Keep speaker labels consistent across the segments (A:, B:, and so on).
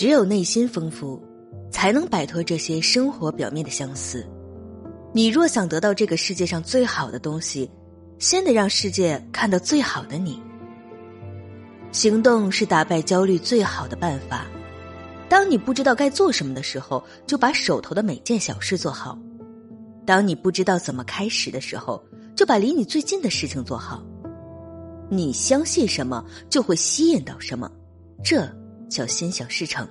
A: 只有内心丰富，才能摆脱这些生活表面的相似。你若想得到这个世界上最好的东西，先得让世界看到最好的你。行动是打败焦虑最好的办法。当你不知道该做什么的时候，就把手头的每件小事做好；当你不知道怎么开始的时候，就把离你最近的事情做好。你相信什么，就会吸引到什么，这叫心想事成。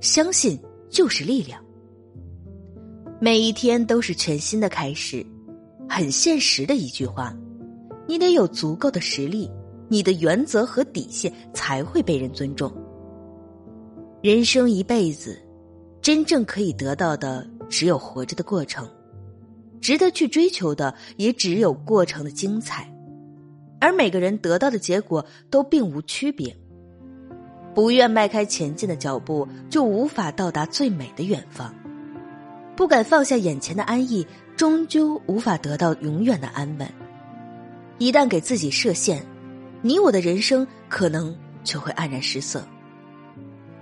A: 相信就是力量。每一天都是全新的开始，很现实的一句话。你得有足够的实力，你的原则和底线才会被人尊重。人生一辈子，真正可以得到的只有活着的过程，值得去追求的也只有过程的精彩。而每个人得到的结果都并无区别。不愿迈开前进的脚步，就无法到达最美的远方。不敢放下眼前的安逸，终究无法得到永远的安稳。一旦给自己设限，你我的人生可能就会黯然失色。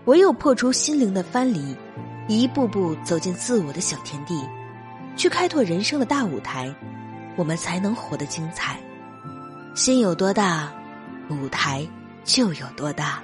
A: 唯有破除心灵的藩篱，一步步走进自我的小天地，去开拓人生的大舞台，我们才能活得精彩。心有多大，舞台就有多大。